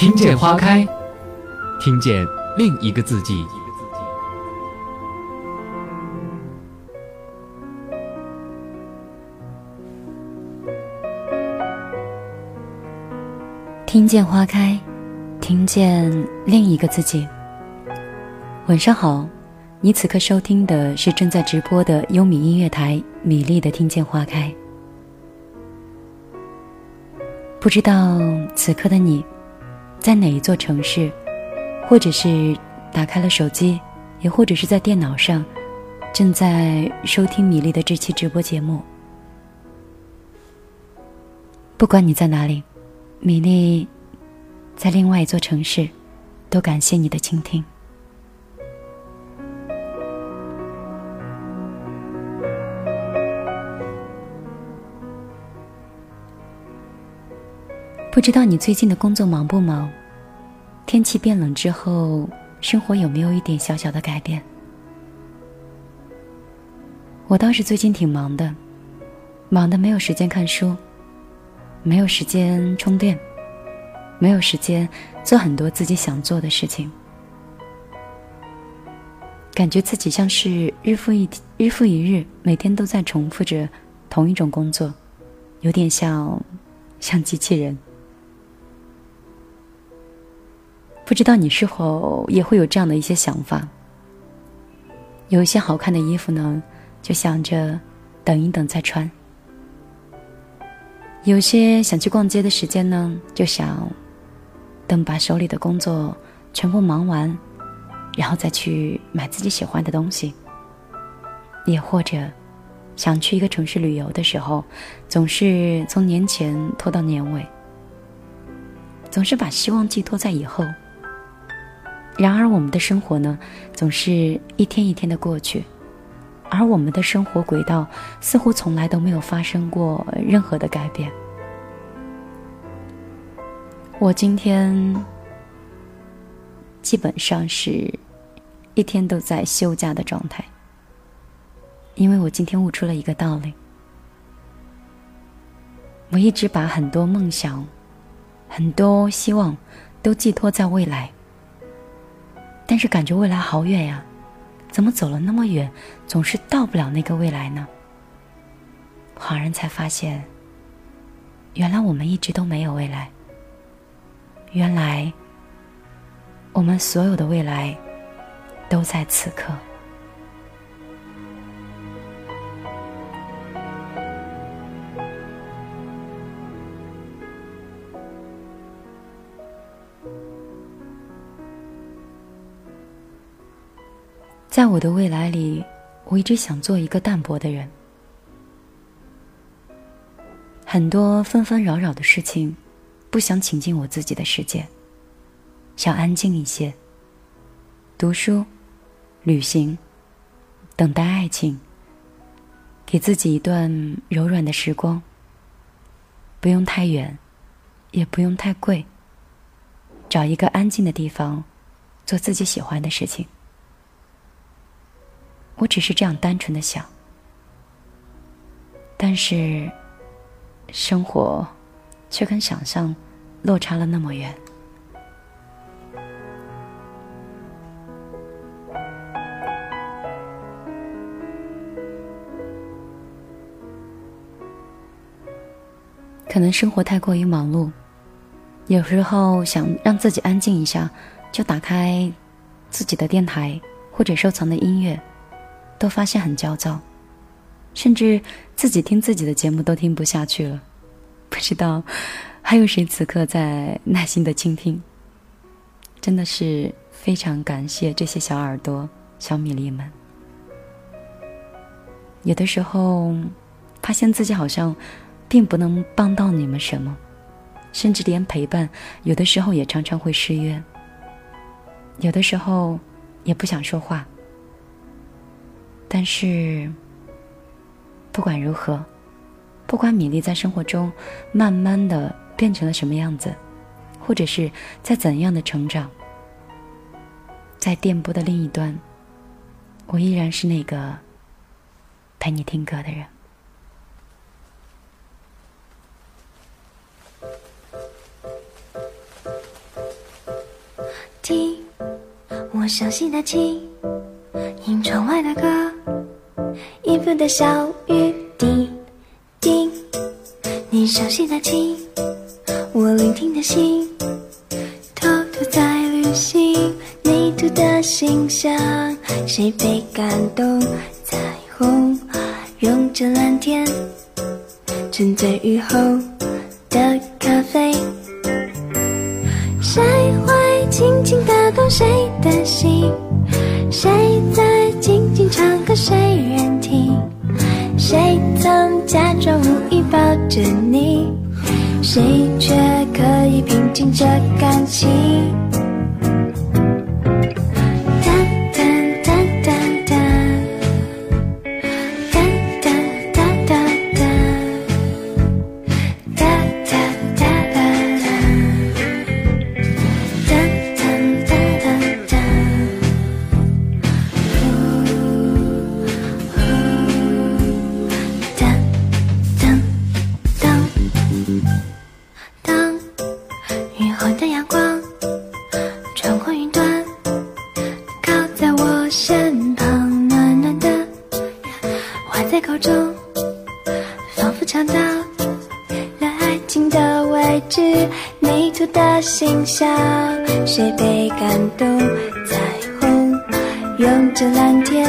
听见花开，听见另一个自己。听见花开，听见另一个自己。晚上好，你此刻收听的是正在直播的优米音乐台米粒的《听见花开》。不知道此刻的你，在哪一座城市，或者是打开了手机，也或者是在电脑上，正在收听米粒的这期直播节目。不管你在哪里。米粒，在另外一座城市，都感谢你的倾听。不知道你最近的工作忙不忙？天气变冷之后，生活有没有一点小小的改变？我倒是最近挺忙的，忙的没有时间看书。没有时间充电，没有时间做很多自己想做的事情，感觉自己像是日复一日复一日，每天都在重复着同一种工作，有点像像机器人。不知道你是否也会有这样的一些想法？有一些好看的衣服呢，就想着等一等再穿。有些想去逛街的时间呢，就想等把手里的工作全部忙完，然后再去买自己喜欢的东西。也或者想去一个城市旅游的时候，总是从年前拖到年尾，总是把希望寄托在以后。然而，我们的生活呢，总是一天一天的过去。而我们的生活轨道似乎从来都没有发生过任何的改变。我今天基本上是一天都在休假的状态，因为我今天悟出了一个道理：我一直把很多梦想、很多希望都寄托在未来，但是感觉未来好远呀。怎么走了那么远，总是到不了那个未来呢？恍然才发现，原来我们一直都没有未来。原来，我们所有的未来，都在此刻。在我的未来里，我一直想做一个淡泊的人。很多纷纷扰扰的事情，不想请进我自己的世界，想安静一些。读书、旅行、等待爱情，给自己一段柔软的时光。不用太远，也不用太贵。找一个安静的地方，做自己喜欢的事情。我只是这样单纯的想，但是生活却跟想象落差了那么远。可能生活太过于忙碌，有时候想让自己安静一下，就打开自己的电台或者收藏的音乐。都发现很焦躁，甚至自己听自己的节目都听不下去了。不知道还有谁此刻在耐心的倾听？真的是非常感谢这些小耳朵、小米粒们。有的时候发现自己好像并不能帮到你们什么，甚至连陪伴，有的时候也常常会失约。有的时候也不想说话。但是，不管如何，不管米粒在生活中慢慢的变成了什么样子，或者是在怎样的成长，在电波的另一端，我依然是那个陪你听歌的人。听，我熟悉的琴，听窗外的歌，衣服的小雨滴滴。你熟悉的琴，我聆听的心，偷偷在旅行。泥土的心香，谁被感动？彩虹拥着蓝天，沉醉雨后的咖啡。谁会轻轻打动谁的心？谁在谁人听？谁曾假装无意抱着你？谁却可以平静这感情？着蓝天，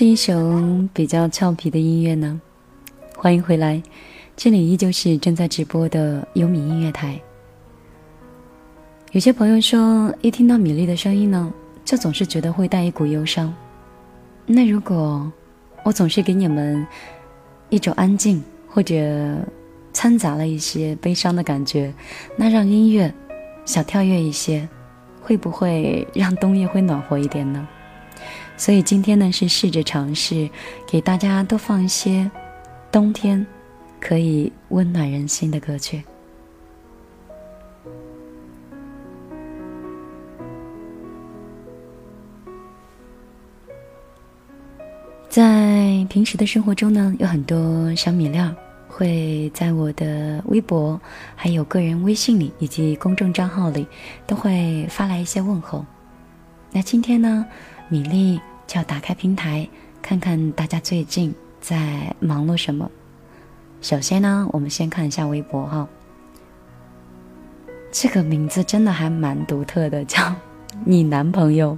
是一首比较俏皮的音乐呢？欢迎回来，这里依旧是正在直播的优米音乐台。有些朋友说，一听到米粒的声音呢，就总是觉得会带一股忧伤。那如果我总是给你们一种安静，或者掺杂了一些悲伤的感觉，那让音乐小跳跃一些，会不会让冬夜会暖和一点呢？所以今天呢，是试着尝试给大家多放一些冬天可以温暖人心的歌曲。在平时的生活中呢，有很多小米料会在我的微博、还有个人微信里以及公众账号里都会发来一些问候。那今天呢，米粒。就要打开平台，看看大家最近在忙碌什么。首先呢，我们先看一下微博哈。这个名字真的还蛮独特的，叫你男朋友。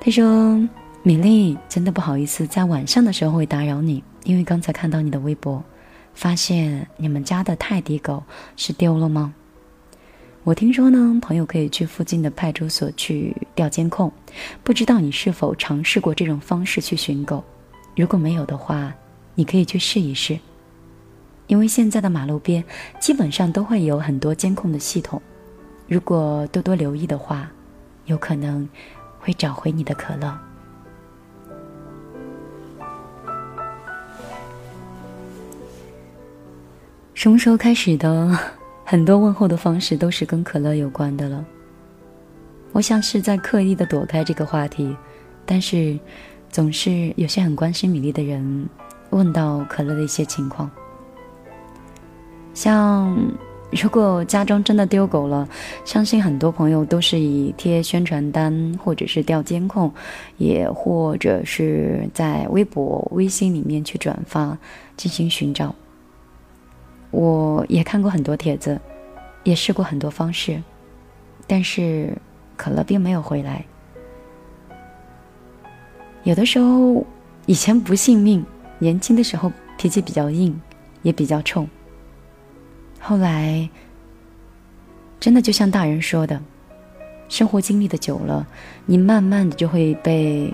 他说：“米粒，真的不好意思，在晚上的时候会打扰你，因为刚才看到你的微博，发现你们家的泰迪狗是丢了吗？我听说呢，朋友可以去附近的派出所去调监控，不知道你是否尝试过这种方式去寻狗？如果没有的话，你可以去试一试。因为现在的马路边基本上都会有很多监控的系统，如果多多留意的话，有可能会找回你的可乐。什么时候开始的？很多问候的方式都是跟可乐有关的了。我想是在刻意的躲开这个话题，但是总是有些很关心米粒的人问到可乐的一些情况。像如果家中真的丢狗了，相信很多朋友都是以贴宣传单，或者是调监控，也或者是在微博、微信里面去转发进行寻找。我也看过很多帖子，也试过很多方式，但是可乐并没有回来。有的时候，以前不信命，年轻的时候脾气比较硬，也比较冲。后来，真的就像大人说的，生活经历的久了，你慢慢的就会被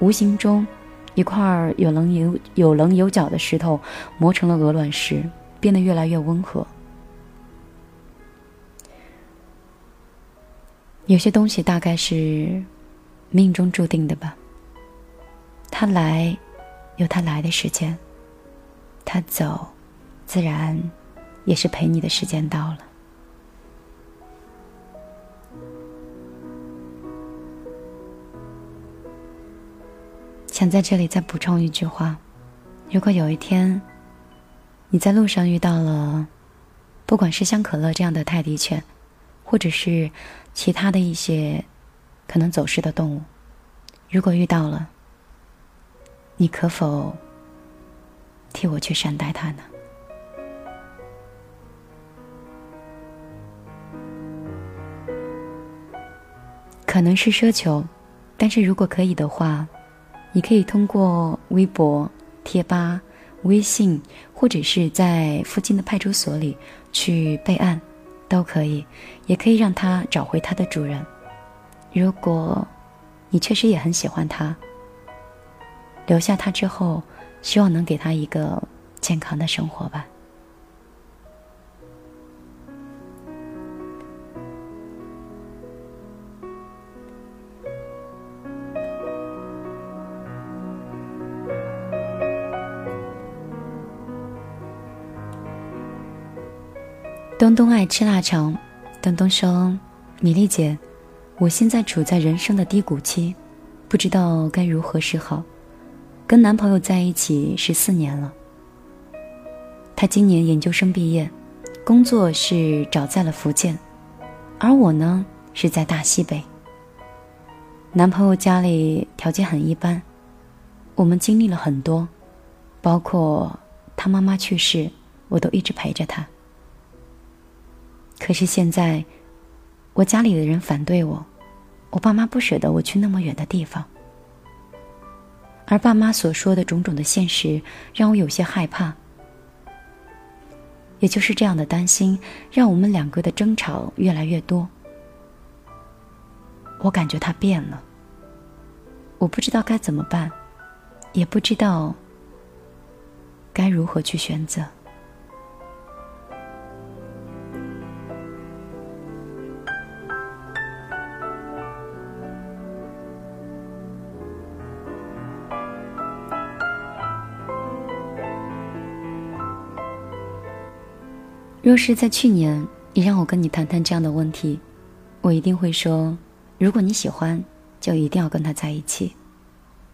无形中一块有棱有有棱有角的石头磨成了鹅卵石，变得越来越温和。有些东西大概是命中注定的吧，他来有他来的时间，他走自然。也是陪你的时间到了。想在这里再补充一句话：如果有一天你在路上遇到了，不管是像可乐这样的泰迪犬，或者是其他的一些可能走失的动物，如果遇到了，你可否替我去善待它呢？可能是奢求，但是如果可以的话，你可以通过微博、贴吧、微信，或者是在附近的派出所里去备案，都可以，也可以让它找回它的主人。如果你确实也很喜欢它，留下它之后，希望能给它一个健康的生活吧。东东爱吃腊肠，东东说：“米粒姐，我现在处在人生的低谷期，不知道该如何是好。跟男朋友在一起十四年了，他今年研究生毕业，工作是找在了福建，而我呢是在大西北。男朋友家里条件很一般，我们经历了很多，包括他妈妈去世，我都一直陪着他。”可是现在，我家里的人反对我，我爸妈不舍得我去那么远的地方，而爸妈所说的种种的现实，让我有些害怕。也就是这样的担心，让我们两个的争吵越来越多。我感觉他变了，我不知道该怎么办，也不知道该如何去选择。若是在去年，你让我跟你谈谈这样的问题，我一定会说：如果你喜欢，就一定要跟他在一起，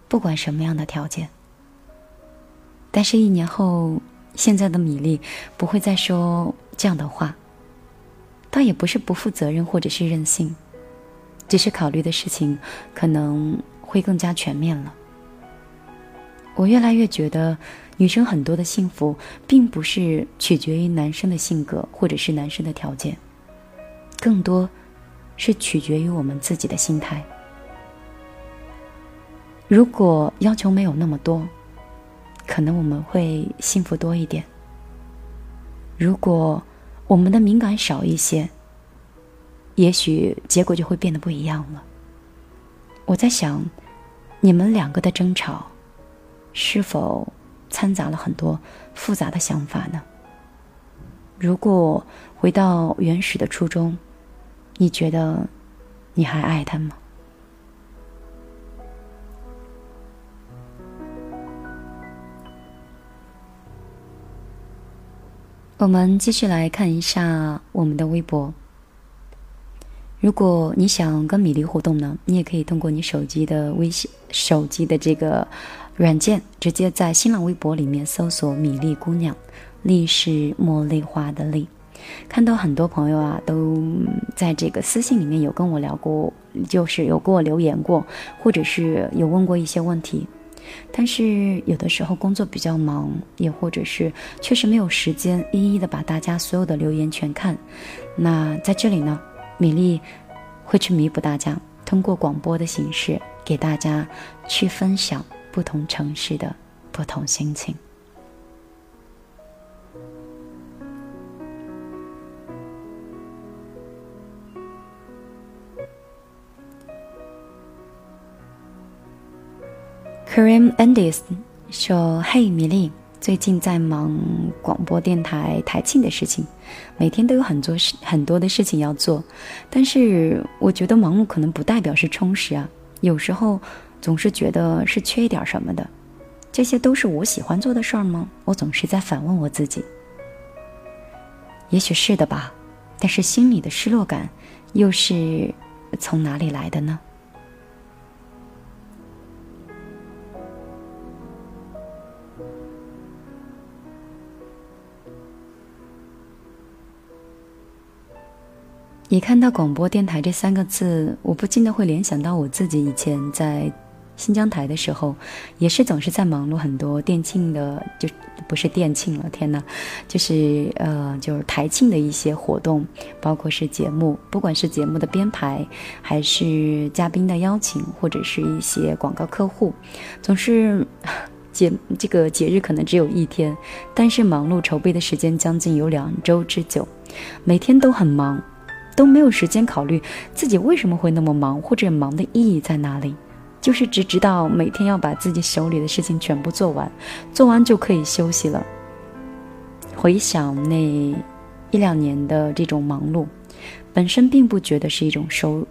不管什么样的条件。但是，一年后，现在的米粒不会再说这样的话。倒也不是不负责任或者是任性，只是考虑的事情可能会更加全面了。我越来越觉得。女生很多的幸福，并不是取决于男生的性格或者是男生的条件，更多是取决于我们自己的心态。如果要求没有那么多，可能我们会幸福多一点；如果我们的敏感少一些，也许结果就会变得不一样了。我在想，你们两个的争吵，是否掺杂了很多复杂的想法呢？如果回到原始的初衷，你觉得你还爱他吗？我们继续来看一下我们的微博。如果你想跟米粒互动呢，你也可以通过你手机的微信、手机的这个软件，直接在新浪微博里面搜索“米粒姑娘”，粒是茉莉花的粒。看到很多朋友啊，都在这个私信里面有跟我聊过，就是有给我留言过，或者是有问过一些问题。但是有的时候工作比较忙，也或者是确实没有时间一一的把大家所有的留言全看。那在这里呢，米粒会去弥补大家，通过广播的形式给大家去分享不同城市的不同心情。Kareem Andis 说：“嘿，米粒，最近在忙广播电台台庆的事情，每天都有很多事很多的事情要做。但是我觉得忙碌可能不代表是充实啊，有时候总是觉得是缺一点什么的。这些都是我喜欢做的事儿吗？我总是在反问我自己。也许是的吧，但是心里的失落感又是从哪里来的呢？”一看到广播电台这三个字，我不禁的会联想到我自己以前在新疆台的时候，也是总是在忙碌很多电庆的，就不是电庆了，天呐，就是呃，就是台庆的一些活动，包括是节目，不管是节目的编排，还是嘉宾的邀请，或者是一些广告客户，总是节这个节日可能只有一天，但是忙碌筹备的时间将近有两周之久，每天都很忙。都没有时间考虑自己为什么会那么忙，或者忙的意义在哪里，就是只知道每天要把自己手里的事情全部做完，做完就可以休息了。回想那一两年的这种忙碌，本身并不觉得是一种收，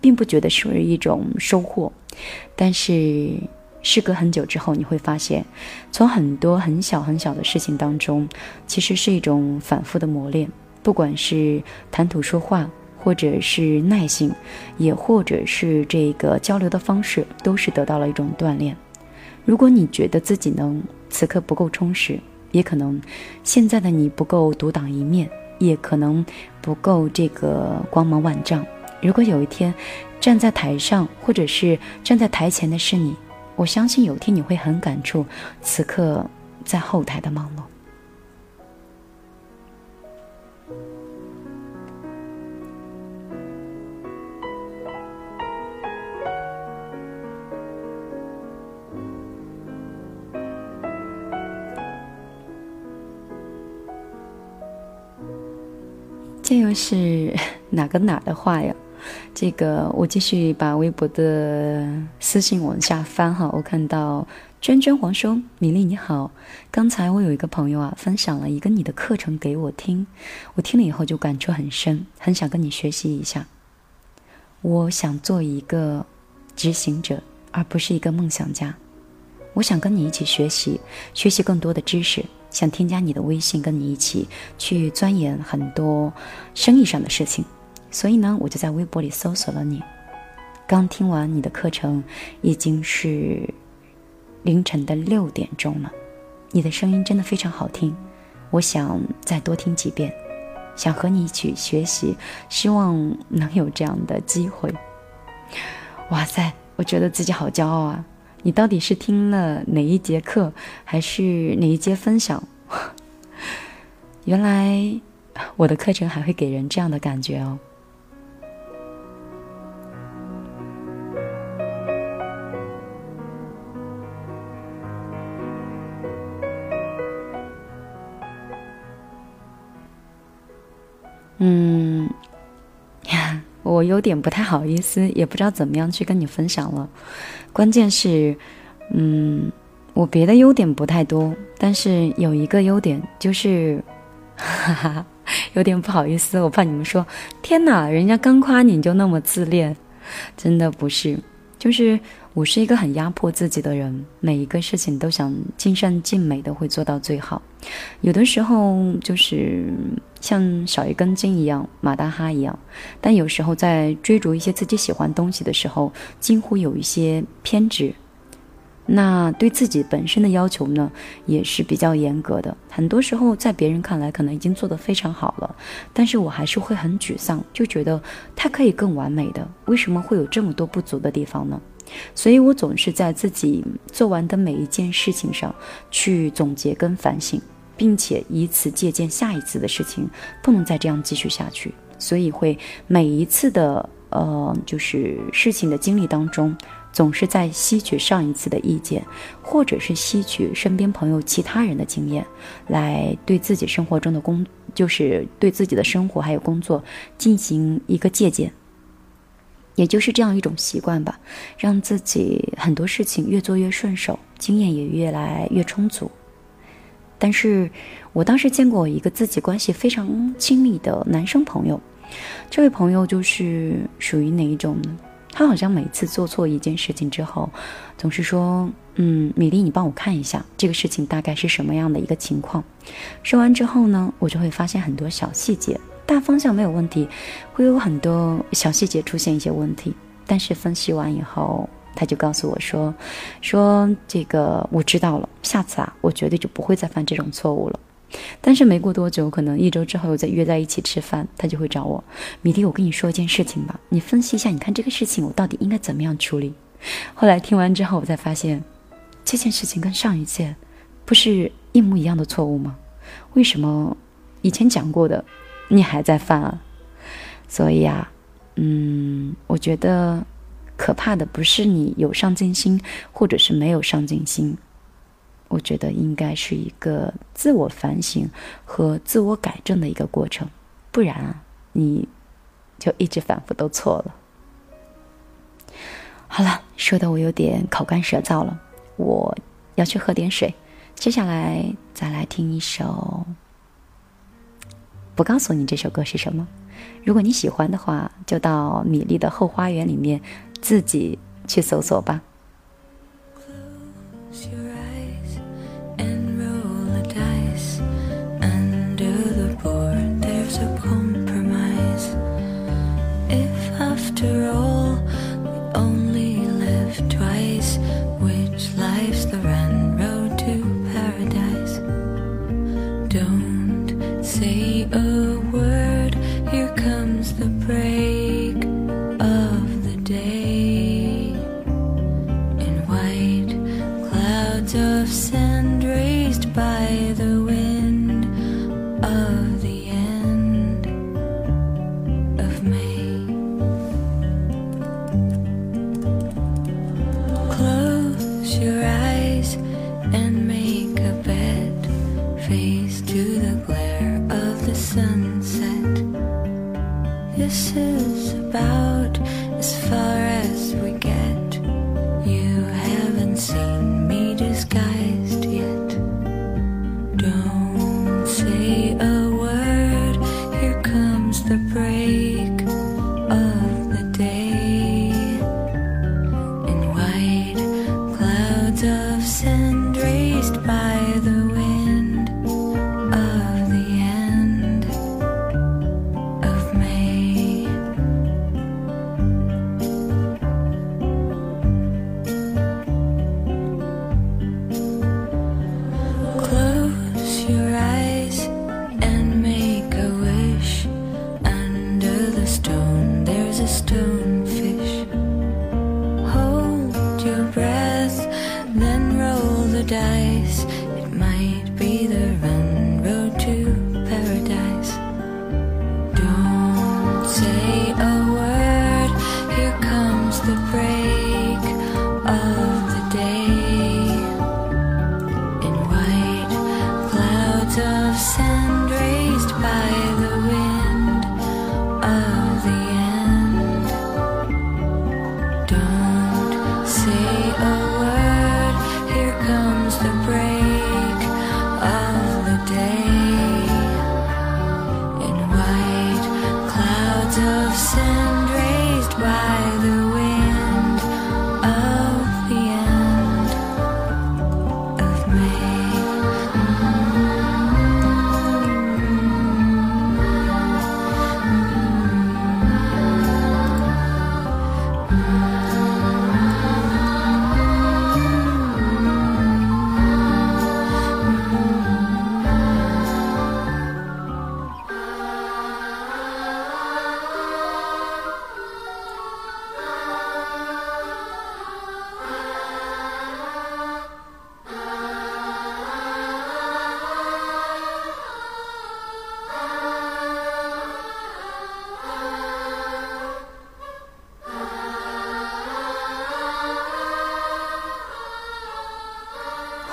并不觉得是一种收获，但是事隔很久之后，你会发现，从很多很小很小的事情当中，其实是一种反复的磨练。不管是谈吐说话，或者是耐性，也或者是这个交流的方式，都是得到了一种锻炼。如果你觉得自己能此刻不够充实，也可能现在的你不够独当一面，也可能不够这个光芒万丈。如果有一天站在台上，或者是站在台前的是你，我相信有天你会很感触此刻在后台的忙碌。这又是 哪个哪的话呀？这个我继续把微博的私信往下翻哈。我看到娟娟黄说：“米粒你好，刚才我有一个朋友啊，分享了一个你的课程给我听，我听了以后就感触很深，很想跟你学习一下。我想做一个执行者，而不是一个梦想家。我想跟你一起学习，学习更多的知识。”想添加你的微信，跟你一起去钻研很多生意上的事情，所以呢，我就在微博里搜索了你。刚听完你的课程，已经是凌晨的六点钟了。你的声音真的非常好听，我想再多听几遍，想和你一起学习，希望能有这样的机会。哇塞，我觉得自己好骄傲啊！你到底是听了哪一节课，还是哪一节分享？原来我的课程还会给人这样的感觉哦。嗯，我有点不太好意思，也不知道怎么样去跟你分享了。关键是，嗯，我别的优点不太多，但是有一个优点就是，哈哈，有点不好意思，我怕你们说，天哪，人家刚夸你就那么自恋，真的不是，就是。我是一个很压迫自己的人，每一个事情都想尽善尽美的会做到最好，有的时候就是像少一根筋一样，马大哈一样，但有时候在追逐一些自己喜欢东西的时候，近乎有一些偏执。那对自己本身的要求呢，也是比较严格的。很多时候，在别人看来可能已经做得非常好了，但是我还是会很沮丧，就觉得他可以更完美的，为什么会有这么多不足的地方呢？所以我总是在自己做完的每一件事情上去总结跟反省，并且以此借鉴下一次的事情不能再这样继续下去。所以会每一次的呃，就是事情的经历当中。总是在吸取上一次的意见，或者是吸取身边朋友其他人的经验，来对自己生活中的工，就是对自己的生活还有工作进行一个借鉴。也就是这样一种习惯吧，让自己很多事情越做越顺手，经验也越来越充足。但是我当时见过一个自己关系非常亲密的男生朋友，这位朋友就是属于哪一种呢？他好像每次做错一件事情之后，总是说：“嗯，米粒，你帮我看一下这个事情大概是什么样的一个情况。”说完之后呢，我就会发现很多小细节，大方向没有问题，会有很多小细节出现一些问题。但是分析完以后，他就告诉我说：“说这个我知道了，下次啊，我绝对就不会再犯这种错误了。”但是没过多久，可能一周之后再约在一起吃饭，他就会找我，米蒂，我跟你说一件事情吧，你分析一下，你看这个事情我到底应该怎么样处理。后来听完之后，我才发现，这件事情跟上一件不是一模一样的错误吗？为什么以前讲过的你还在犯啊？所以啊，嗯，我觉得可怕的不是你有上进心，或者是没有上进心。我觉得应该是一个自我反省和自我改正的一个过程，不然啊，你就一直反复都错了。好了，说的我有点口干舌燥了，我要去喝点水。接下来再来听一首，不告诉你这首歌是什么。如果你喜欢的话，就到米粒的后花园里面自己去搜索吧。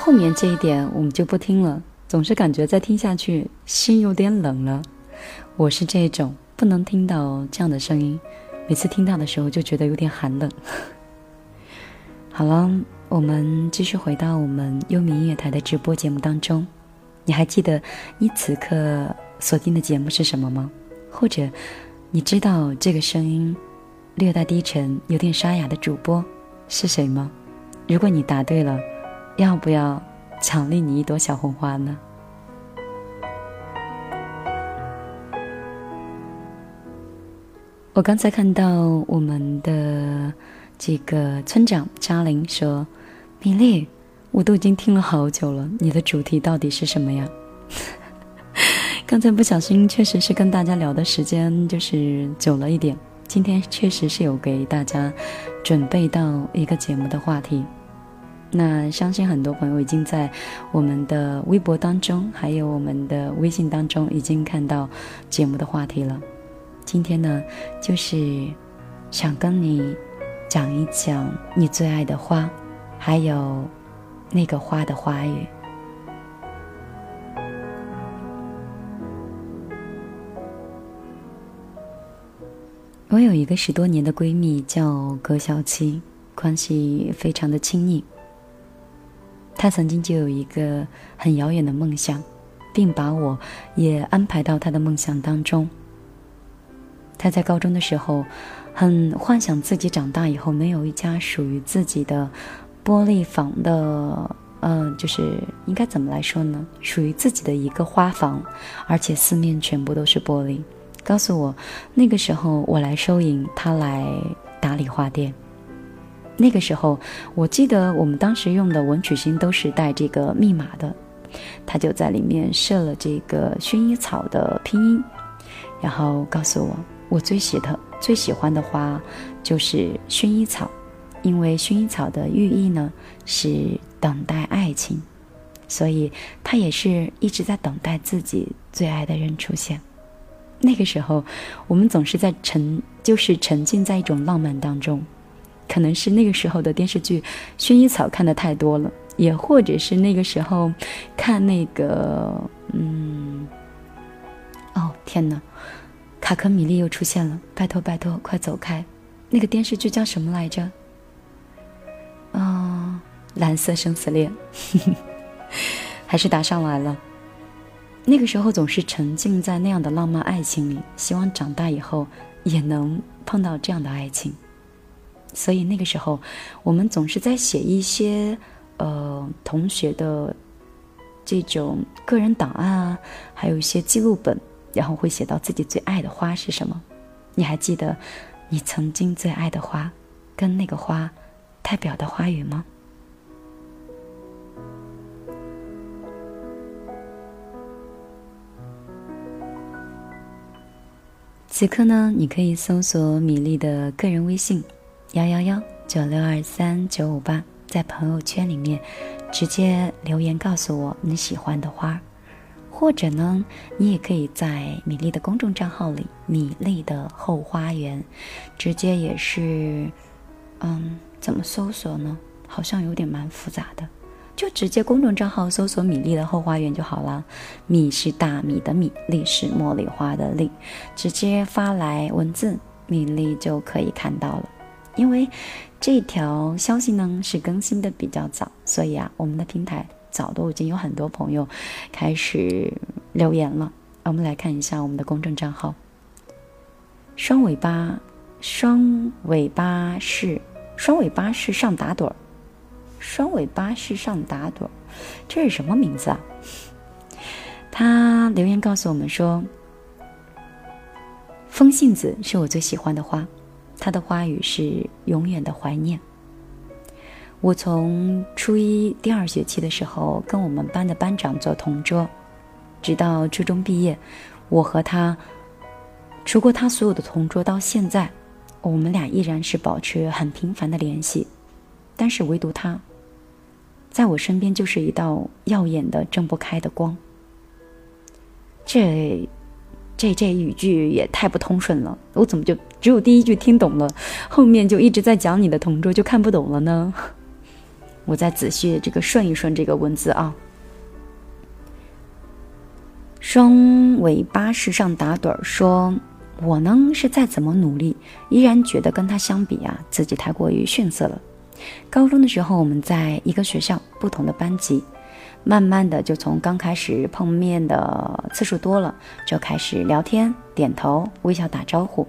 后面这一点我们就不听了，总是感觉再听下去心有点冷了。我是这种不能听到这样的声音，每次听到的时候就觉得有点寒冷。好了，我们继续回到我们优米音乐台的直播节目当中。你还记得你此刻锁定的节目是什么吗？或者你知道这个声音略带低沉、有点沙哑的主播是谁吗？如果你答对了，要不要奖励你一朵小红花呢？我刚才看到我们的这个村长嘉玲说：“米粒，我都已经听了好久了，你的主题到底是什么呀？” 刚才不小心，确实是跟大家聊的时间就是久了一点。今天确实是有给大家准备到一个节目的话题。那相信很多朋友已经在我们的微博当中，还有我们的微信当中已经看到节目的话题了。今天呢，就是想跟你讲一讲你最爱的花，还有那个花的花语。我有一个十多年的闺蜜叫葛小七，关系非常的亲密。他曾经就有一个很遥远的梦想，并把我也安排到他的梦想当中。他在高中的时候，很幻想自己长大以后能有一家属于自己的玻璃房的，呃，就是应该怎么来说呢？属于自己的一个花房，而且四面全部都是玻璃。告诉我，那个时候我来收银，他来打理花店。那个时候，我记得我们当时用的文曲星都是带这个密码的，他就在里面设了这个薰衣草的拼音，然后告诉我，我最喜的最喜欢的花就是薰衣草，因为薰衣草的寓意呢是等待爱情，所以他也是一直在等待自己最爱的人出现。那个时候，我们总是在沉，就是沉浸在一种浪漫当中。可能是那个时候的电视剧《薰衣草》看的太多了，也或者是那个时候看那个，嗯，哦天哪，卡克米利又出现了！拜托拜托，快走开！那个电视剧叫什么来着？啊、蓝色生死恋，还是答上来了。那个时候总是沉浸在那样的浪漫爱情里，希望长大以后也能碰到这样的爱情。所以那个时候，我们总是在写一些呃同学的这种个人档案啊，还有一些记录本，然后会写到自己最爱的花是什么。你还记得你曾经最爱的花，跟那个花代表的花语吗？此刻呢，你可以搜索米粒的个人微信。幺幺幺九六二三九五八，在朋友圈里面直接留言告诉我你喜欢的花，或者呢，你也可以在米粒的公众账号里“米粒的后花园”，直接也是，嗯，怎么搜索呢？好像有点蛮复杂的，就直接公众账号搜索“米粒的后花园”就好了。米是大米的米，粒是茉莉花的粒，直接发来文字，米粒就可以看到了。因为这条消息呢是更新的比较早，所以啊，我们的平台早都已经有很多朋友开始留言了。我们来看一下我们的公众账号“双尾巴”，双尾巴是双尾巴是上打盹儿，双尾巴是上打盹儿，这是什么名字啊？他留言告诉我们说：“风信子是我最喜欢的花，它的花语是永远的怀念。我从初一第二学期的时候跟我们班的班长做同桌。”直到初中毕业，我和他，除过他所有的同桌，到现在，我们俩依然是保持很频繁的联系。但是唯独他，在我身边就是一道耀眼的睁不开的光。这，这这语句也太不通顺了，我怎么就只有第一句听懂了，后面就一直在讲你的同桌就看不懂了呢？我再仔细这个顺一顺这个文字啊。双尾巴时上打盹儿说：“我呢是再怎么努力，依然觉得跟他相比啊，自己太过于逊色了。高中的时候，我们在一个学校，不同的班级，慢慢的就从刚开始碰面的次数多了，就开始聊天、点头、微笑打招呼。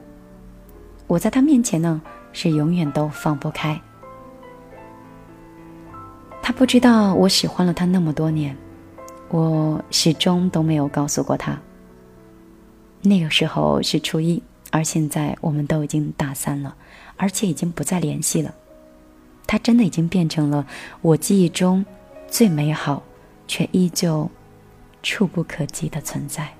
我在他面前呢，是永远都放不开。他不知道我喜欢了他那么多年。”我始终都没有告诉过他。那个时候是初一，而现在我们都已经大三了，而且已经不再联系了。他真的已经变成了我记忆中最美好，却依旧触不可及的存在。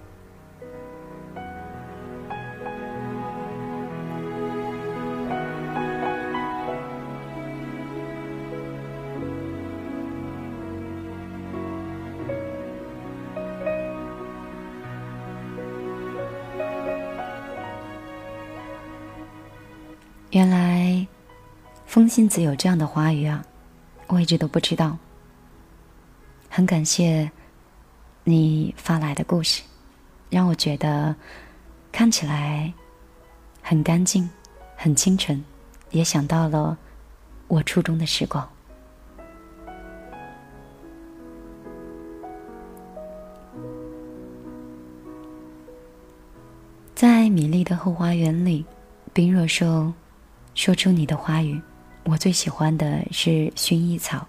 风信子有这样的花语啊！我一直都不知道。很感谢你发来的故事，让我觉得看起来很干净、很清纯，也想到了我初中的时光。在米粒的后花园里，冰若说。说出你的花语，我最喜欢的是薰衣草，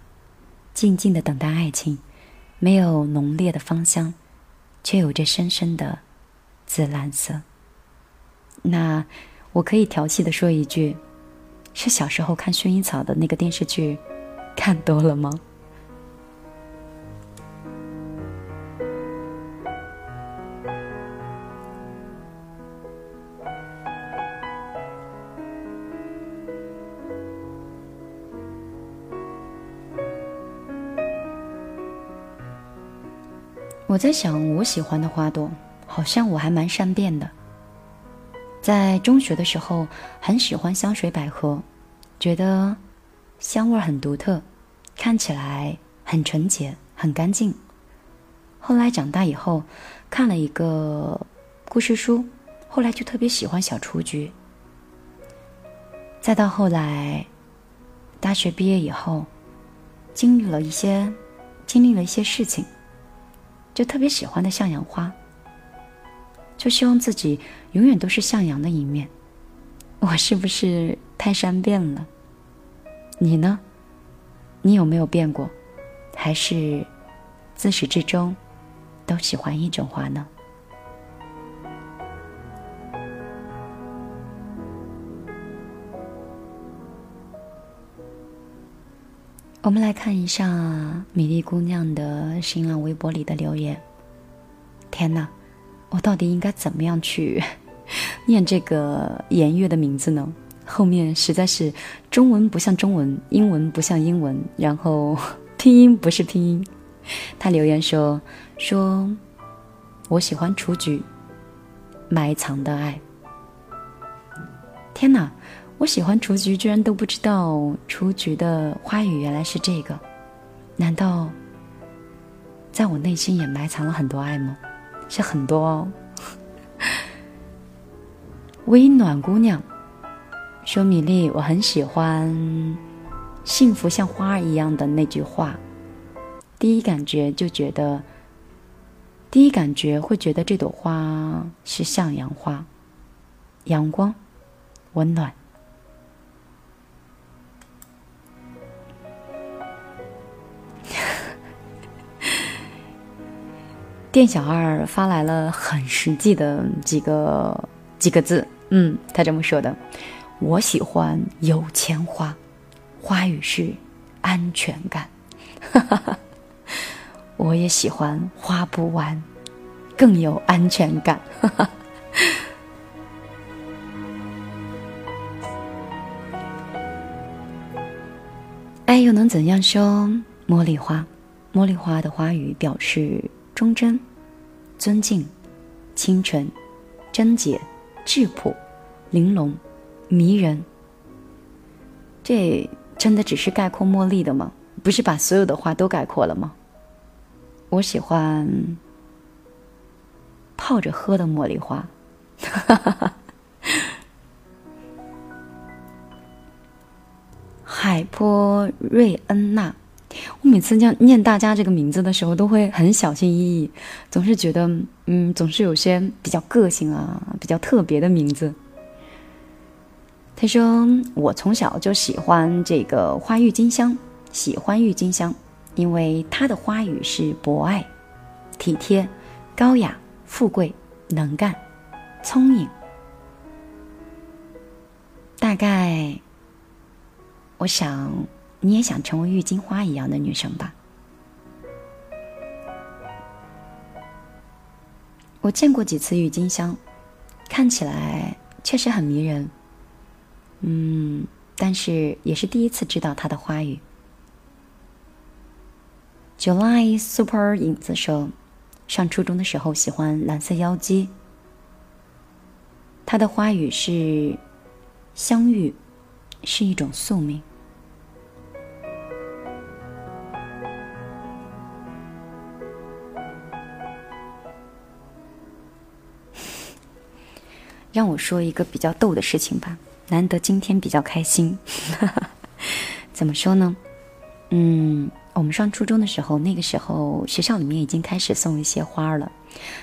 静静的等待爱情，没有浓烈的芳香，却有着深深的紫蓝色。那我可以调戏的说一句，是小时候看薰衣草的那个电视剧看多了吗？我在想，我喜欢的花朵，好像我还蛮善变的。在中学的时候，很喜欢香水百合，觉得香味很独特，看起来很纯洁、很干净。后来长大以后，看了一个故事书，后来就特别喜欢小雏菊。再到后来，大学毕业以后，经历了一些，经历了一些事情。就特别喜欢的向阳花，就希望自己永远都是向阳的一面。我是不是太善变了？你呢？你有没有变过？还是自始至终都喜欢一种花呢？我们来看一下米粒姑娘的新浪微博里的留言。天哪，我到底应该怎么样去 念这个颜悦的名字呢？后面实在是中文不像中文，英文不像英文，然后 拼音不是拼音。他留言说：“说我喜欢雏菊，埋藏的爱。”天哪！我喜欢雏菊，居然都不知道雏菊的花语原来是这个，难道在我内心也埋藏了很多爱吗？是很多哦。微暖姑娘说米粒，我很喜欢“幸福像花儿一样的”那句话。第一感觉就觉得，第一感觉会觉得这朵花是向阳花，阳光，温暖。店小二发来了很实际的几个几个字，嗯，他这么说的。我喜欢有钱花，花语是安全感。我也喜欢花不完，更有安全感。爱 又能怎样？说茉莉花，茉莉花的花语表示忠贞、尊敬、清纯、贞洁、质朴、玲珑。迷人，这真的只是概括茉莉的吗？不是把所有的花都概括了吗？我喜欢泡着喝的茉莉花。海波瑞恩娜，我每次念念大家这个名字的时候，都会很小心翼翼，总是觉得，嗯，总是有些比较个性啊，比较特别的名字。他说：“我从小就喜欢这个花郁金香，喜欢郁金香，因为它的花语是博爱、体贴、高雅、富贵、能干、聪颖。大概，我想你也想成为郁金花一样的女生吧？我见过几次郁金香，看起来确实很迷人。”嗯，但是也是第一次知道它的花语。July Super 影子说，上初中的时候喜欢蓝色妖姬，它的花语是相遇，是一种宿命。让我说一个比较逗的事情吧。难得今天比较开心，怎么说呢？嗯，我们上初中的时候，那个时候学校里面已经开始送一些花了，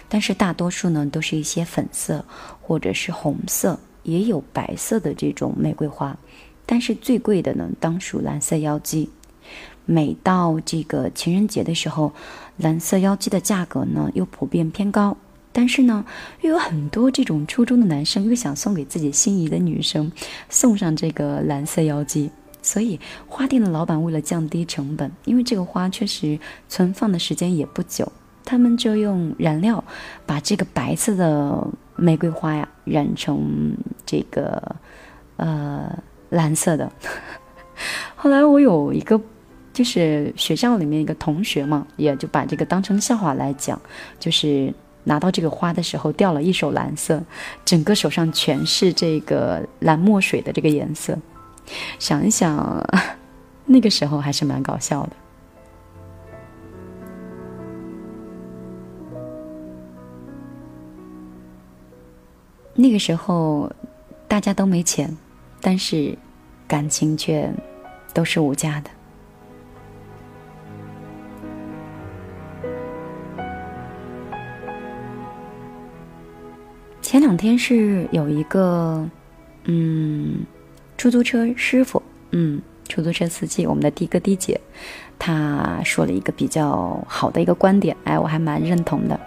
但是大多数呢都是一些粉色或者是红色，也有白色的这种玫瑰花，但是最贵的呢当属蓝色妖姬。每到这个情人节的时候，蓝色妖姬的价格呢又普遍偏高。但是呢，又有很多这种初中的男生又想送给自己心仪的女生，送上这个蓝色妖姬。所以花店的老板为了降低成本，因为这个花确实存放的时间也不久，他们就用染料把这个白色的玫瑰花呀染成这个呃蓝色的。后来我有一个就是学校里面一个同学嘛，也就把这个当成笑话来讲，就是。拿到这个花的时候掉了一手蓝色，整个手上全是这个蓝墨水的这个颜色。想一想，那个时候还是蛮搞笑的。那个时候大家都没钱，但是感情却都是无价的。前两天是有一个，嗯，出租车师傅，嗯，出租车司机，我们的的哥的姐，他说了一个比较好的一个观点，哎，我还蛮认同的。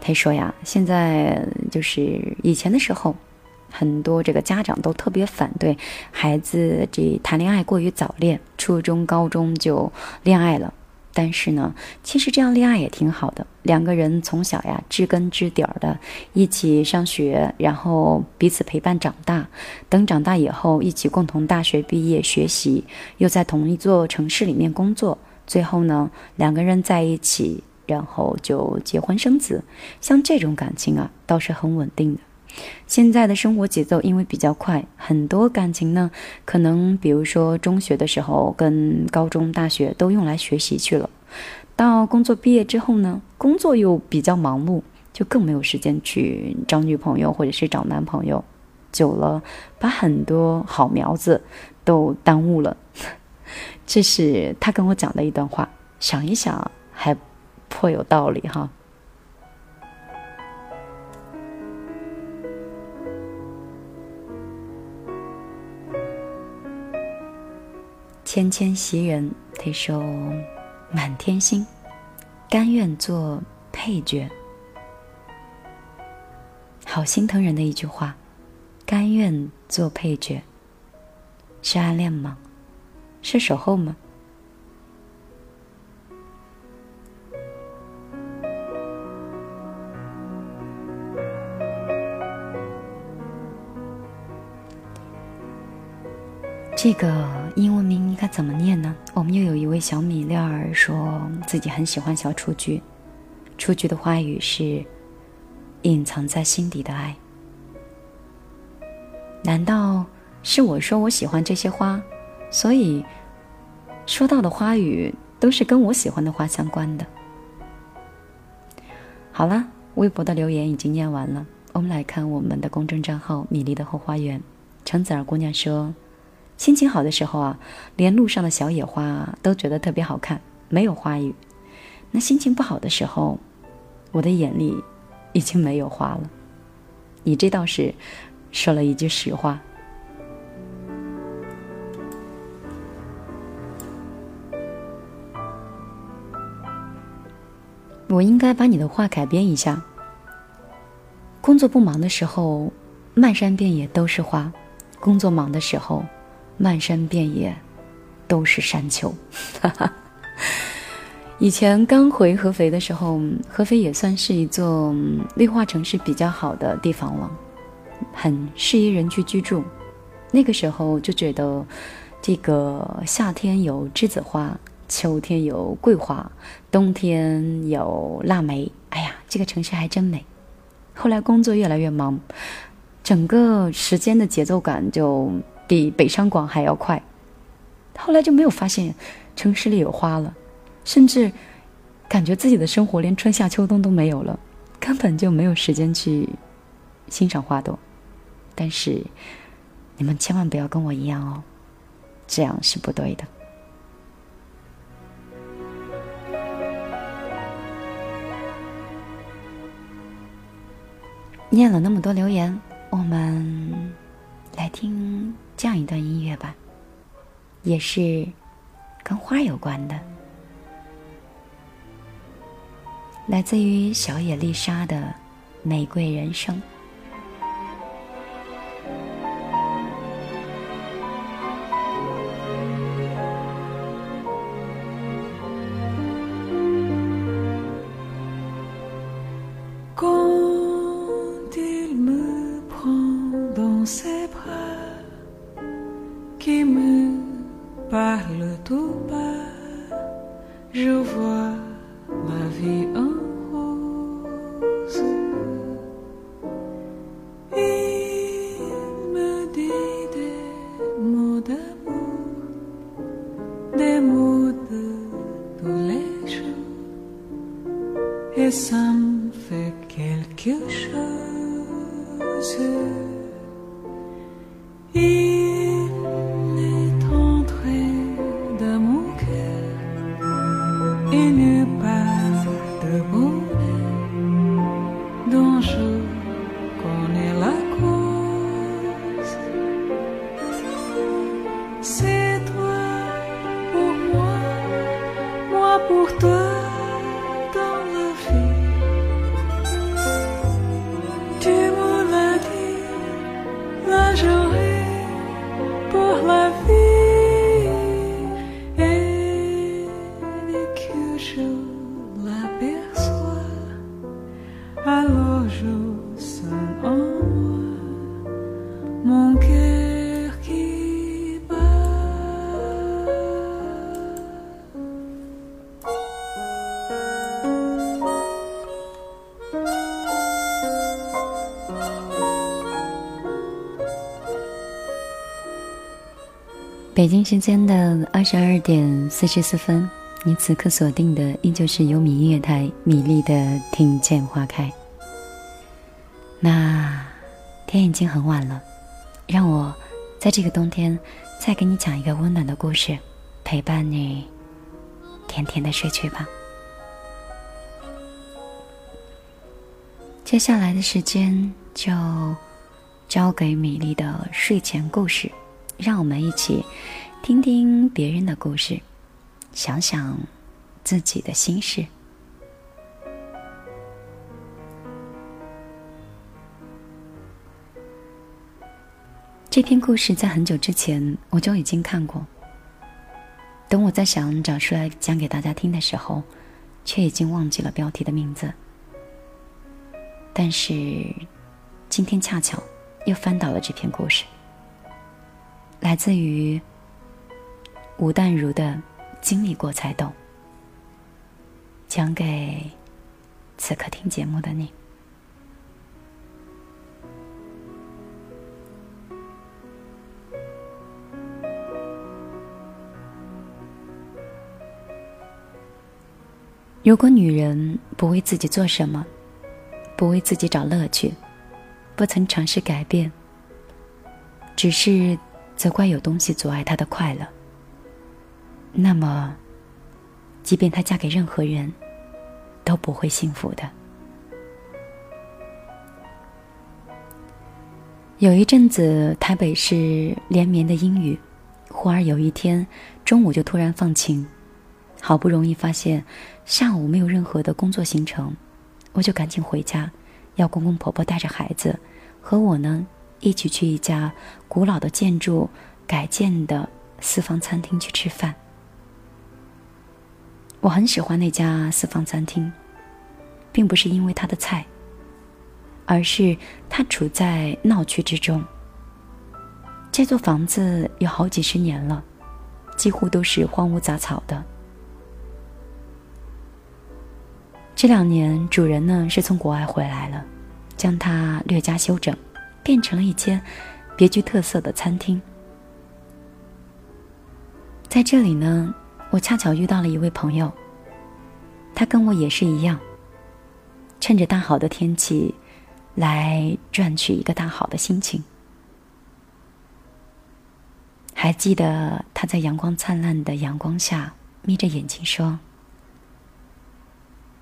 他说呀，现在就是以前的时候，很多这个家长都特别反对孩子这谈恋爱过于早恋，初中、高中就恋爱了。但是呢，其实这样恋爱也挺好的。两个人从小呀知根知底儿的，一起上学，然后彼此陪伴长大。等长大以后，一起共同大学毕业学习，又在同一座城市里面工作。最后呢，两个人在一起，然后就结婚生子。像这种感情啊，倒是很稳定的。现在的生活节奏因为比较快，很多感情呢，可能比如说中学的时候跟高中、大学都用来学习去了，到工作毕业之后呢，工作又比较忙碌，就更没有时间去找女朋友或者是找男朋友。久了，把很多好苗子都耽误了。这是他跟我讲的一段话，想一想还颇有道理哈。纤纤袭人，他说：“满天星，甘愿做配角。”好心疼人的一句话，“甘愿做配角”，是暗恋吗？是守候吗？这个英文名应该怎么念呢？我们又有一位小米粒儿说自己很喜欢小雏菊，雏菊的花语是隐藏在心底的爱。难道是我说我喜欢这些花，所以说到的花语都是跟我喜欢的花相关的？好了，微博的留言已经念完了，我们来看我们的公众账号“米粒的后花园”。橙子儿姑娘说。心情好的时候啊，连路上的小野花都觉得特别好看，没有花语。那心情不好的时候，我的眼里已经没有花了。你这倒是说了一句实话。我应该把你的话改编一下。工作不忙的时候，漫山遍野都是花；工作忙的时候。漫山遍野，都是山丘。以前刚回合肥的时候，合肥也算是一座绿化城市比较好的地方了，很适宜人去居住。那个时候就觉得，这个夏天有栀子花，秋天有桂花，冬天有腊梅。哎呀，这个城市还真美。后来工作越来越忙，整个时间的节奏感就。比北上广还要快，后来就没有发现城市里有花了，甚至感觉自己的生活连春夏秋冬都没有了，根本就没有时间去欣赏花朵。但是你们千万不要跟我一样哦，这样是不对的。念了那么多留言，我们来听。这样一段音乐吧，也是跟花有关的，来自于小野丽莎的《玫瑰人生》。北京时间的二十二点四十四分，你此刻锁定的依旧是优米音乐台米粒的《听见花开》。那天已经很晚了，让我在这个冬天再给你讲一个温暖的故事，陪伴你甜甜的睡去吧。接下来的时间就交给米粒的睡前故事，让我们一起听听别人的故事，想想自己的心事。这篇故事在很久之前我就已经看过。等我在想找出来讲给大家听的时候，却已经忘记了标题的名字。但是今天恰巧又翻到了这篇故事，来自于吴淡如的《经历过才懂》，讲给此刻听节目的你。如果女人不为自己做什么，不为自己找乐趣，不曾尝试改变，只是责怪有东西阻碍她的快乐，那么，即便她嫁给任何人，都不会幸福的。有一阵子，台北市连绵的阴雨，忽而有一天中午就突然放晴。好不容易发现下午没有任何的工作行程，我就赶紧回家，要公公婆婆带着孩子和我呢一起去一家古老的建筑改建的私房餐厅去吃饭。我很喜欢那家私房餐厅，并不是因为它的菜，而是它处在闹区之中。这座房子有好几十年了，几乎都是荒芜杂草的。这两年，主人呢是从国外回来了，将它略加修整，变成了一间别具特色的餐厅。在这里呢，我恰巧遇到了一位朋友，他跟我也是一样，趁着大好的天气，来赚取一个大好的心情。还记得他在阳光灿烂的阳光下，眯着眼睛说。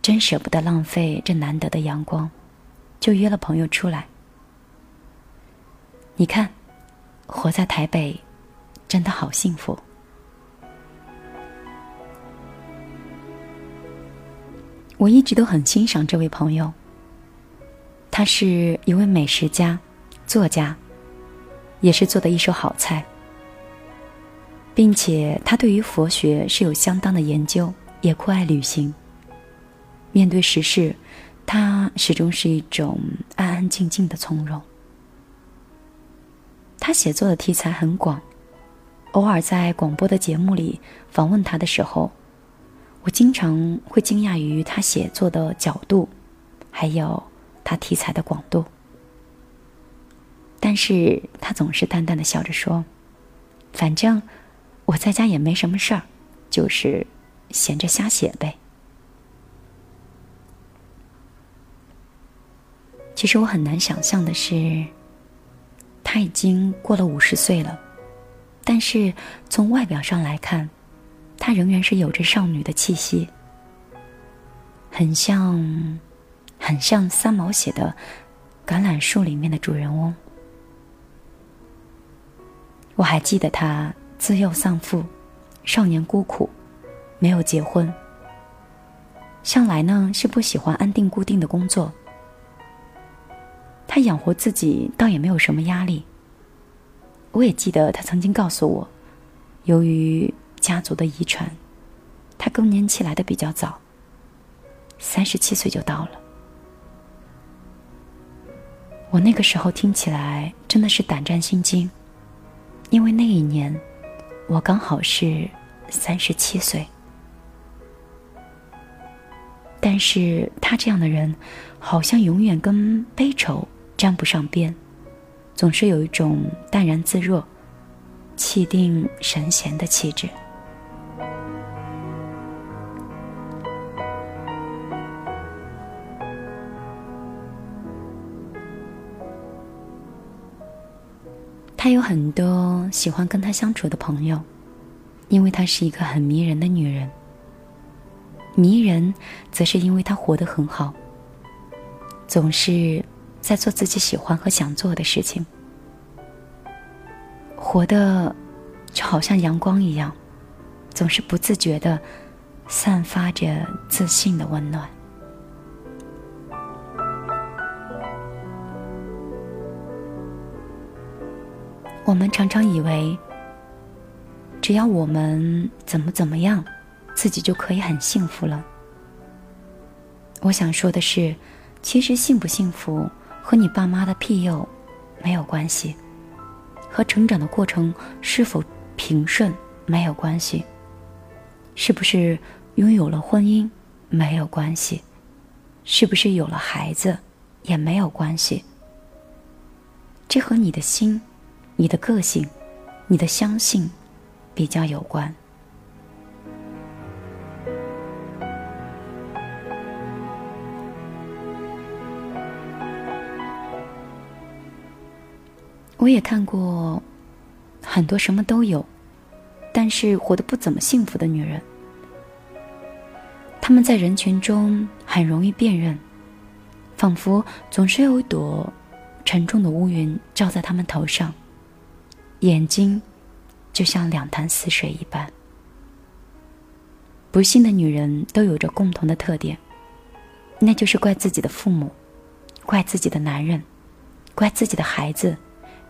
真舍不得浪费这难得的阳光，就约了朋友出来。你看，活在台北，真的好幸福。我一直都很欣赏这位朋友。他是一位美食家、作家，也是做的一手好菜，并且他对于佛学是有相当的研究，也酷爱旅行。面对时事，他始终是一种安安静静的从容。他写作的题材很广，偶尔在广播的节目里访问他的时候，我经常会惊讶于他写作的角度，还有他题材的广度。但是他总是淡淡的笑着说：“反正我在家也没什么事儿，就是闲着瞎写呗。”其实我很难想象的是，他已经过了五十岁了，但是从外表上来看，他仍然是有着少女的气息，很像，很像三毛写的《橄榄树》里面的主人翁。我还记得他自幼丧父，少年孤苦，没有结婚，向来呢是不喜欢安定固定的工作。他养活自己倒也没有什么压力。我也记得他曾经告诉我，由于家族的遗传，他更年期来的比较早，三十七岁就到了。我那个时候听起来真的是胆战心惊，因为那一年我刚好是三十七岁。但是他这样的人，好像永远跟悲愁。沾不上边，总是有一种淡然自若、气定神闲的气质。他有很多喜欢跟他相处的朋友，因为她是一个很迷人的女人。迷人，则是因为她活得很好，总是在做自己喜欢和想做的事情，活的就好像阳光一样，总是不自觉的散发着自信的温暖。我们常常以为，只要我们怎么怎么样，自己就可以很幸福了。我想说的是，其实幸不幸福和你爸妈的庇佑没有关系，和成长的过程是否平顺没有关系，是不是拥有了婚姻没有关系，是不是有了孩子也没有关系。这和你的心。你的个性，你的相信，比较有关。我也看过很多什么都有，但是活得不怎么幸福的女人。她们在人群中很容易辨认，仿佛总是有一朵沉重的乌云罩在她们头上。眼睛就像两潭死水一般。不幸的女人都有着共同的特点，那就是怪自己的父母，怪自己的男人，怪自己的孩子，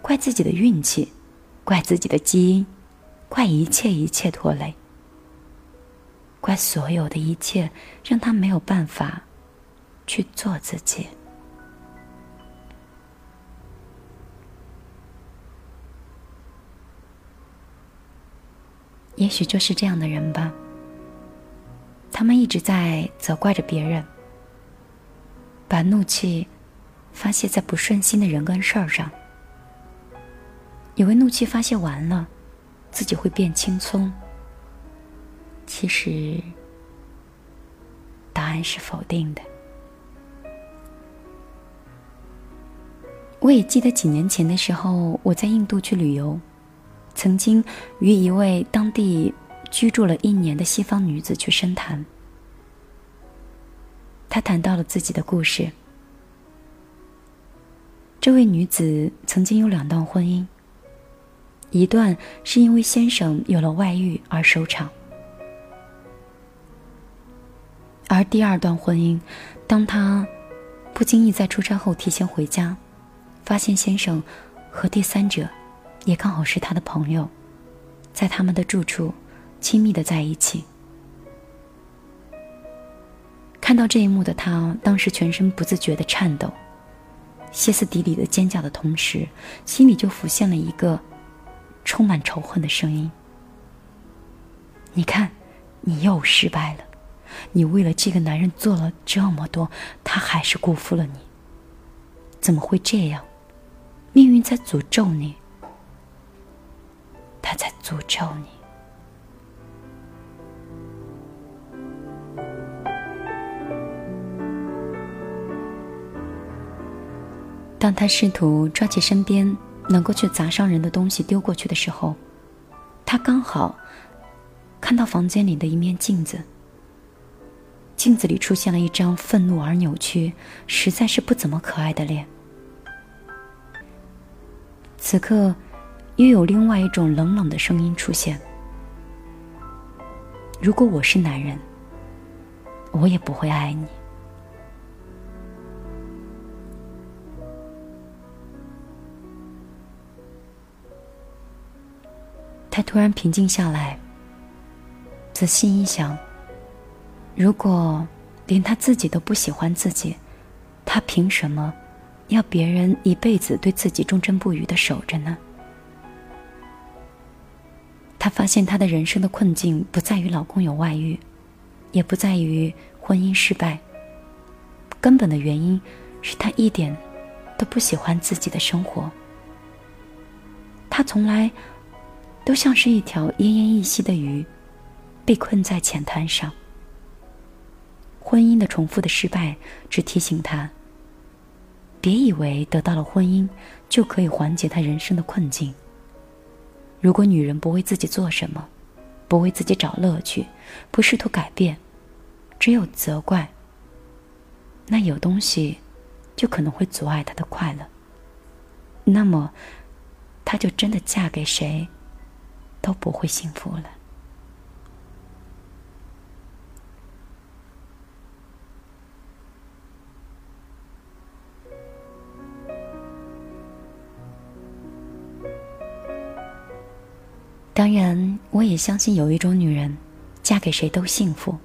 怪自己的运气，怪自己的基因，怪一切一切拖累，怪所有的一切让他没有办法去做自己。也许就是这样的人吧。他们一直在责怪着别人，把怒气发泄在不顺心的人跟事儿上，以为怒气发泄完了，自己会变轻松。其实，答案是否定的。我也记得几年前的时候，我在印度去旅游。曾经与一位当地居住了一年的西方女子去深谈，她谈到了自己的故事。这位女子曾经有两段婚姻，一段是因为先生有了外遇而收场，而第二段婚姻，当她不经意在出差后提前回家，发现先生和第三者。也刚好是他的朋友，在他们的住处亲密的在一起。看到这一幕的他，当时全身不自觉的颤抖，歇斯底里的尖叫的同时，心里就浮现了一个充满仇恨的声音：“你看，你又失败了！你为了这个男人做了这么多，他还是辜负了你。怎么会这样？命运在诅咒你！”他在诅咒你。当他试图抓起身边能够去砸伤人的东西丢过去的时候，他刚好看到房间里的一面镜子。镜子里出现了一张愤怒而扭曲、实在是不怎么可爱的脸。此刻。又有另外一种冷冷的声音出现。如果我是男人，我也不会爱你。他突然平静下来，仔细一想：如果连他自己都不喜欢自己，他凭什么要别人一辈子对自己忠贞不渝的守着呢？她发现，她的人生的困境不在于老公有外遇，也不在于婚姻失败。根本的原因是她一点都不喜欢自己的生活。她从来都像是一条奄奄一息的鱼，被困在浅滩上。婚姻的重复的失败，只提醒她：别以为得到了婚姻就可以缓解她人生的困境。如果女人不为自己做什么，不为自己找乐趣，不试图改变，只有责怪，那有东西就可能会阻碍她的快乐。那么，她就真的嫁给谁都不会幸福了。当然，我也相信有一种女人，嫁给谁都幸福。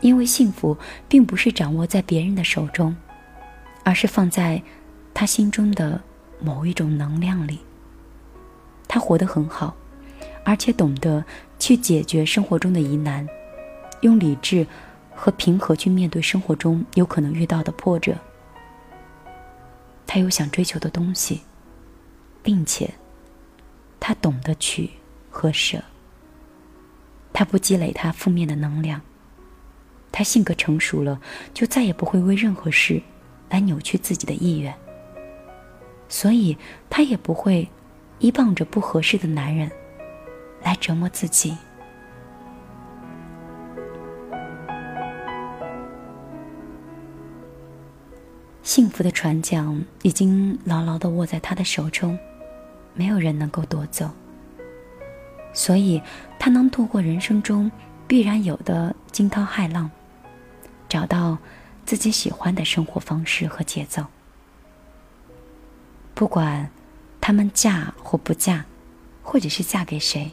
因为幸福并不是掌握在别人的手中，而是放在她心中的某一种能量里。她活得很好，而且懂得去解决生活中的疑难，用理智和平和去面对生活中有可能遇到的波折。他有想追求的东西，并且。他懂得取和舍，他不积累他负面的能量。他性格成熟了，就再也不会为任何事来扭曲自己的意愿。所以，他也不会依傍着不合适的男人来折磨自己。幸福的船桨已经牢牢的握在他的手中。没有人能够夺走，所以他能度过人生中必然有的惊涛骇浪，找到自己喜欢的生活方式和节奏。不管他们嫁或不嫁，或者是嫁给谁，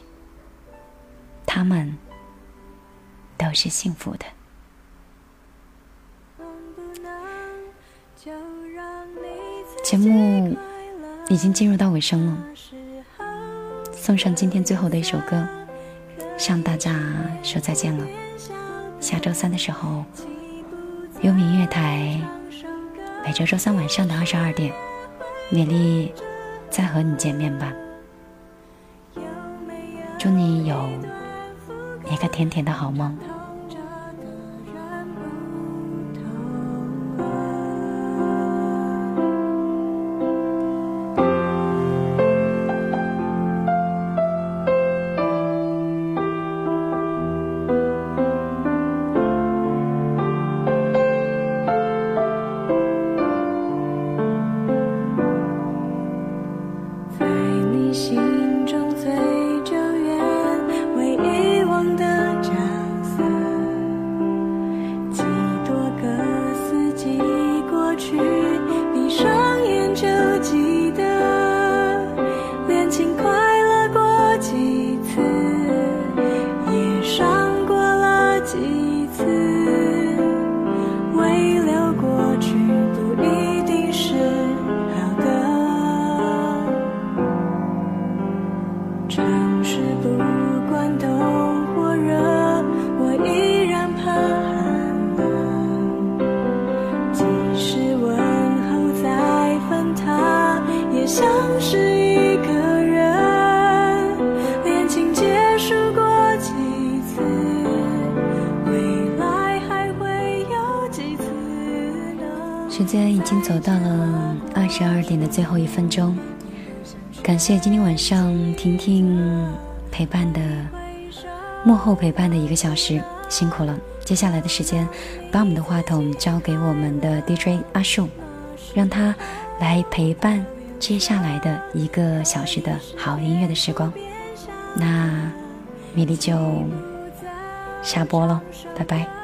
他们都是幸福的。节目。已经进入到尾声了，送上今天最后的一首歌，向大家说再见了。下周三的时候，优米音乐台每周周三晚上的二十二点，美丽再和你见面吧。祝你有一个甜甜的好梦。最后一分钟，感谢今天晚上婷婷陪伴的幕后陪伴的一个小时，辛苦了。接下来的时间，把我们的话筒交给我们的 DJ 阿树，让他来陪伴接下来的一个小时的好音乐的时光。那米粒就下播了，拜拜。